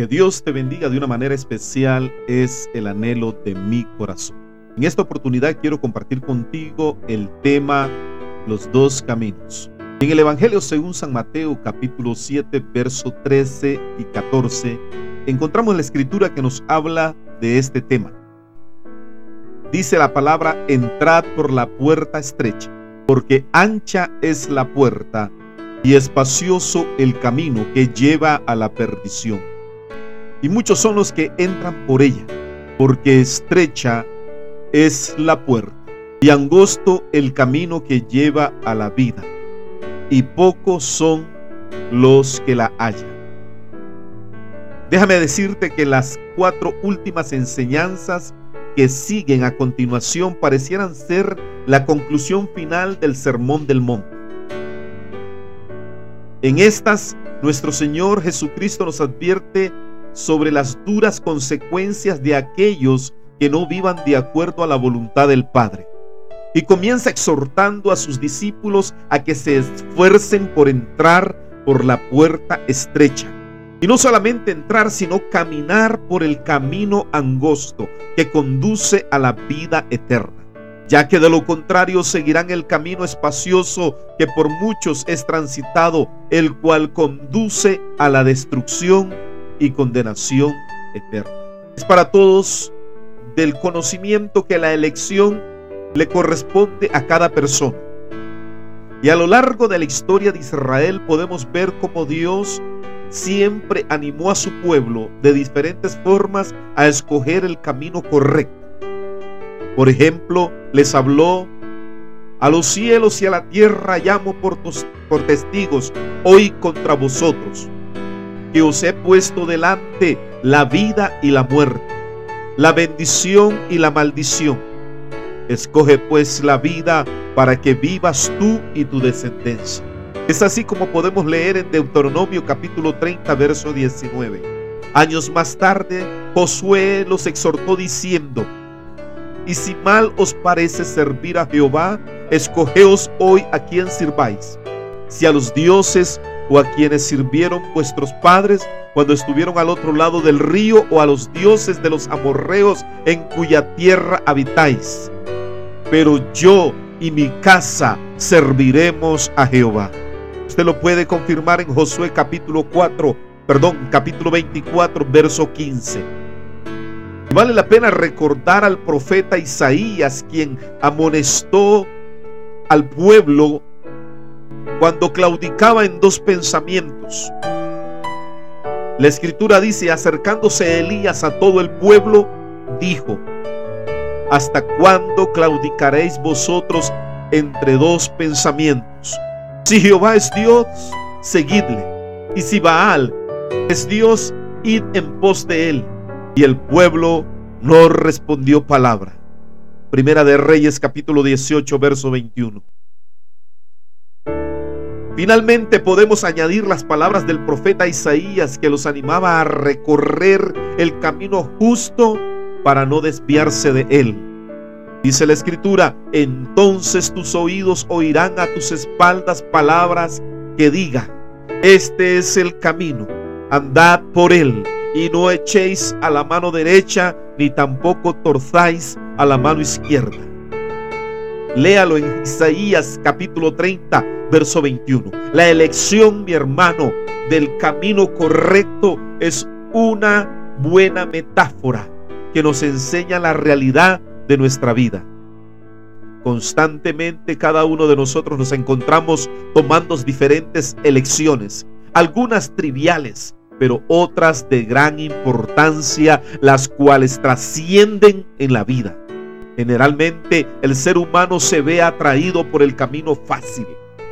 Que Dios te bendiga de una manera especial es el anhelo de mi corazón. En esta oportunidad quiero compartir contigo el tema Los dos caminos. En el Evangelio según San Mateo capítulo 7 verso 13 y 14 encontramos la escritura que nos habla de este tema. Dice la palabra, entrad por la puerta estrecha, porque ancha es la puerta y espacioso el camino que lleva a la perdición y muchos son los que entran por ella, porque estrecha es la puerta y angosto el camino que lleva a la vida, y pocos son los que la hallan. Déjame decirte que las cuatro últimas enseñanzas que siguen a continuación parecieran ser la conclusión final del Sermón del Monte. En estas, nuestro Señor Jesucristo nos advierte sobre las duras consecuencias de aquellos que no vivan de acuerdo a la voluntad del Padre. Y comienza exhortando a sus discípulos a que se esfuercen por entrar por la puerta estrecha. Y no solamente entrar, sino caminar por el camino angosto que conduce a la vida eterna ya que de lo contrario seguirán el camino espacioso que por muchos es transitado, el cual conduce a la destrucción y condenación eterna. Es para todos del conocimiento que la elección le corresponde a cada persona. Y a lo largo de la historia de Israel podemos ver cómo Dios siempre animó a su pueblo de diferentes formas a escoger el camino correcto. Por ejemplo, les habló, a los cielos y a la tierra llamo por, por testigos hoy contra vosotros que os he puesto delante la vida y la muerte, la bendición y la maldición. Escoge pues la vida para que vivas tú y tu descendencia. Es así como podemos leer en Deuteronomio capítulo 30, verso 19. Años más tarde, Josué los exhortó diciendo, y si mal os parece servir a Jehová, escogeos hoy a quien sirváis, si a los dioses o a quienes sirvieron vuestros padres cuando estuvieron al otro lado del río o a los dioses de los amorreos en cuya tierra habitáis. Pero yo y mi casa serviremos a Jehová. Usted lo puede confirmar en Josué capítulo 4, perdón, capítulo 24, verso 15. Vale la pena recordar al profeta Isaías, quien amonestó al pueblo cuando claudicaba en dos pensamientos. La escritura dice, acercándose Elías a todo el pueblo, dijo, ¿hasta cuándo claudicaréis vosotros entre dos pensamientos? Si Jehová es Dios, seguidle. Y si Baal es Dios, id en pos de él. Y el pueblo no respondió palabra. Primera de Reyes capítulo 18, verso 21. Finalmente podemos añadir las palabras del profeta Isaías que los animaba a recorrer el camino justo para no desviarse de él. Dice la escritura, entonces tus oídos oirán a tus espaldas palabras que digan, este es el camino, andad por él y no echéis a la mano derecha ni tampoco torzáis a la mano izquierda. Léalo en Isaías capítulo 30 verso 21. La elección, mi hermano, del camino correcto es una buena metáfora que nos enseña la realidad de nuestra vida. Constantemente cada uno de nosotros nos encontramos tomando diferentes elecciones, algunas triviales, pero otras de gran importancia, las cuales trascienden en la vida. Generalmente el ser humano se ve atraído por el camino fácil,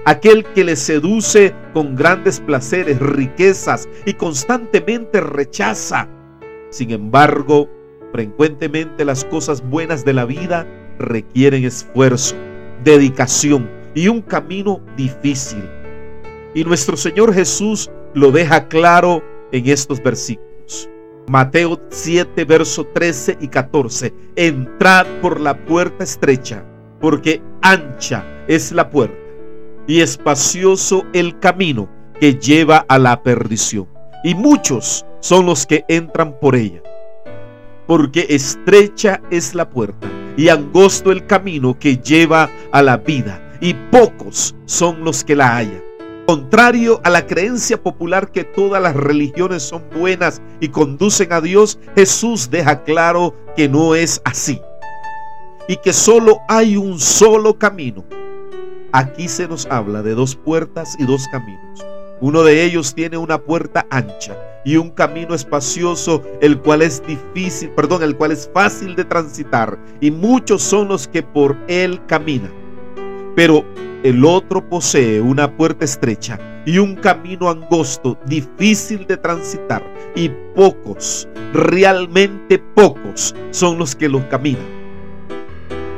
aquel que le seduce con grandes placeres, riquezas y constantemente rechaza. Sin embargo, frecuentemente las cosas buenas de la vida requieren esfuerzo, dedicación y un camino difícil. Y nuestro Señor Jesús lo deja claro en estos versículos. Mateo 7, verso 13 y 14. Entrad por la puerta estrecha, porque ancha es la puerta y espacioso el camino que lleva a la perdición. Y muchos son los que entran por ella. Porque estrecha es la puerta y angosto el camino que lleva a la vida, y pocos son los que la hallan. Contrario a la creencia popular que todas las religiones son buenas y conducen a Dios, Jesús deja claro que no es así y que solo hay un solo camino. Aquí se nos habla de dos puertas y dos caminos. Uno de ellos tiene una puerta ancha y un camino espacioso, el cual es difícil, perdón, el cual es fácil de transitar, y muchos son los que por él caminan. Pero el otro posee una puerta estrecha y un camino angosto, difícil de transitar, y pocos, realmente pocos, son los que lo caminan.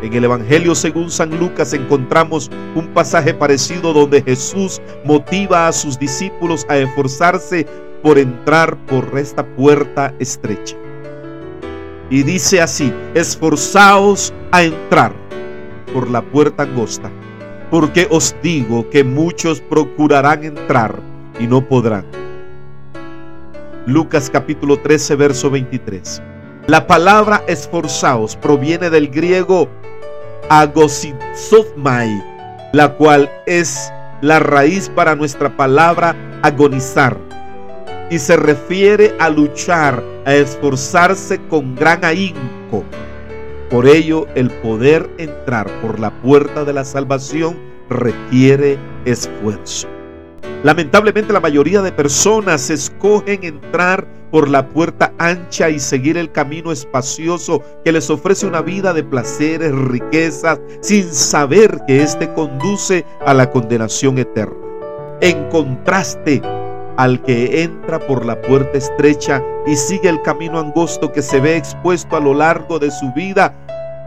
En el Evangelio según San Lucas encontramos un pasaje parecido donde Jesús motiva a sus discípulos a esforzarse por entrar por esta puerta estrecha. Y dice así, esforzaos a entrar por la puerta angosta, porque os digo que muchos procurarán entrar y no podrán. Lucas capítulo 13, verso 23. La palabra esforzaos proviene del griego agosizomai, la cual es la raíz para nuestra palabra agonizar y se refiere a luchar, a esforzarse con gran ahínco. Por ello, el poder entrar por la puerta de la salvación requiere esfuerzo. Lamentablemente la mayoría de personas escogen entrar por la puerta ancha y seguir el camino espacioso que les ofrece una vida de placeres, riquezas, sin saber que éste conduce a la condenación eterna. En contraste al que entra por la puerta estrecha y sigue el camino angosto que se ve expuesto a lo largo de su vida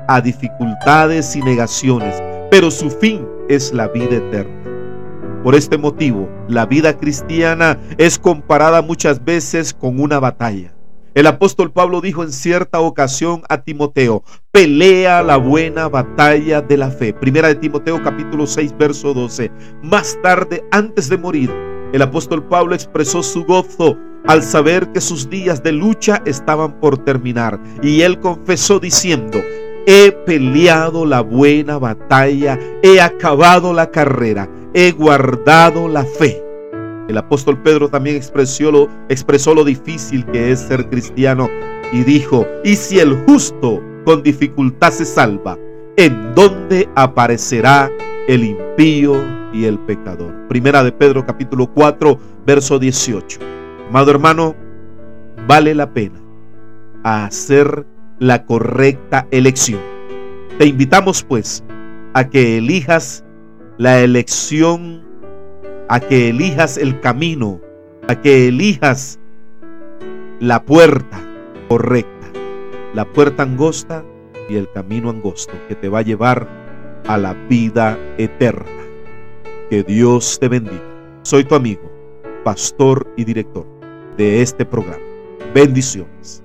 a dificultades y negaciones, pero su fin es la vida eterna. Por este motivo, la vida cristiana es comparada muchas veces con una batalla. El apóstol Pablo dijo en cierta ocasión a Timoteo, pelea la buena batalla de la fe. Primera de Timoteo capítulo 6 verso 12. Más tarde, antes de morir, el apóstol Pablo expresó su gozo al saber que sus días de lucha estaban por terminar. Y él confesó diciendo, he peleado la buena batalla, he acabado la carrera he guardado la fe. El apóstol Pedro también expresó lo, difícil que es ser cristiano y dijo, y si el justo con dificultad se salva, ¿en dónde aparecerá el impío y el pecador? Primera de Pedro capítulo 4, verso 18. Amado hermano, vale la pena hacer la correcta elección. Te invitamos pues a que elijas la elección, a que elijas el camino, a que elijas la puerta correcta, la puerta angosta y el camino angosto que te va a llevar a la vida eterna. Que Dios te bendiga. Soy tu amigo, pastor y director de este programa. Bendiciones.